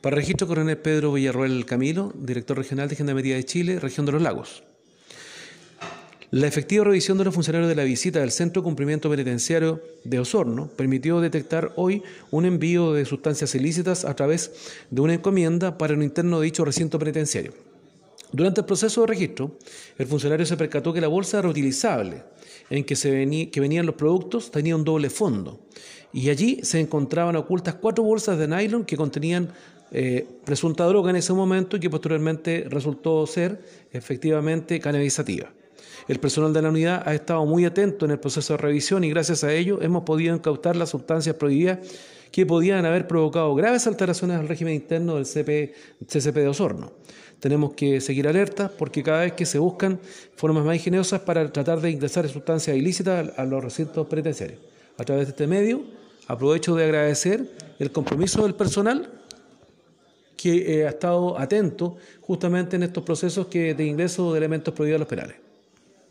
Para registro, coronel Pedro Villarroel Camilo, director regional de Gendarmería de Chile, región de los lagos. La efectiva revisión de los funcionarios de la visita del Centro de Cumplimiento Penitenciario de Osorno permitió detectar hoy un envío de sustancias ilícitas a través de una encomienda para el interno de dicho recinto penitenciario. Durante el proceso de registro, el funcionario se percató que la bolsa reutilizable en que, se que venían los productos tenía un doble fondo y allí se encontraban ocultas cuatro bolsas de nylon que contenían eh, presunta droga en ese momento y que posteriormente resultó ser efectivamente cannabisativa. El personal de la unidad ha estado muy atento en el proceso de revisión y gracias a ello hemos podido incautar las sustancias prohibidas que podían haber provocado graves alteraciones al régimen interno del CP, CCP de Osorno. Tenemos que seguir alerta porque cada vez que se buscan formas más ingeniosas para tratar de ingresar sustancias ilícitas a los recintos penitenciarios. A través de este medio, aprovecho de agradecer el compromiso del personal que eh, ha estado atento justamente en estos procesos que de ingreso de elementos prohibidos a los penales.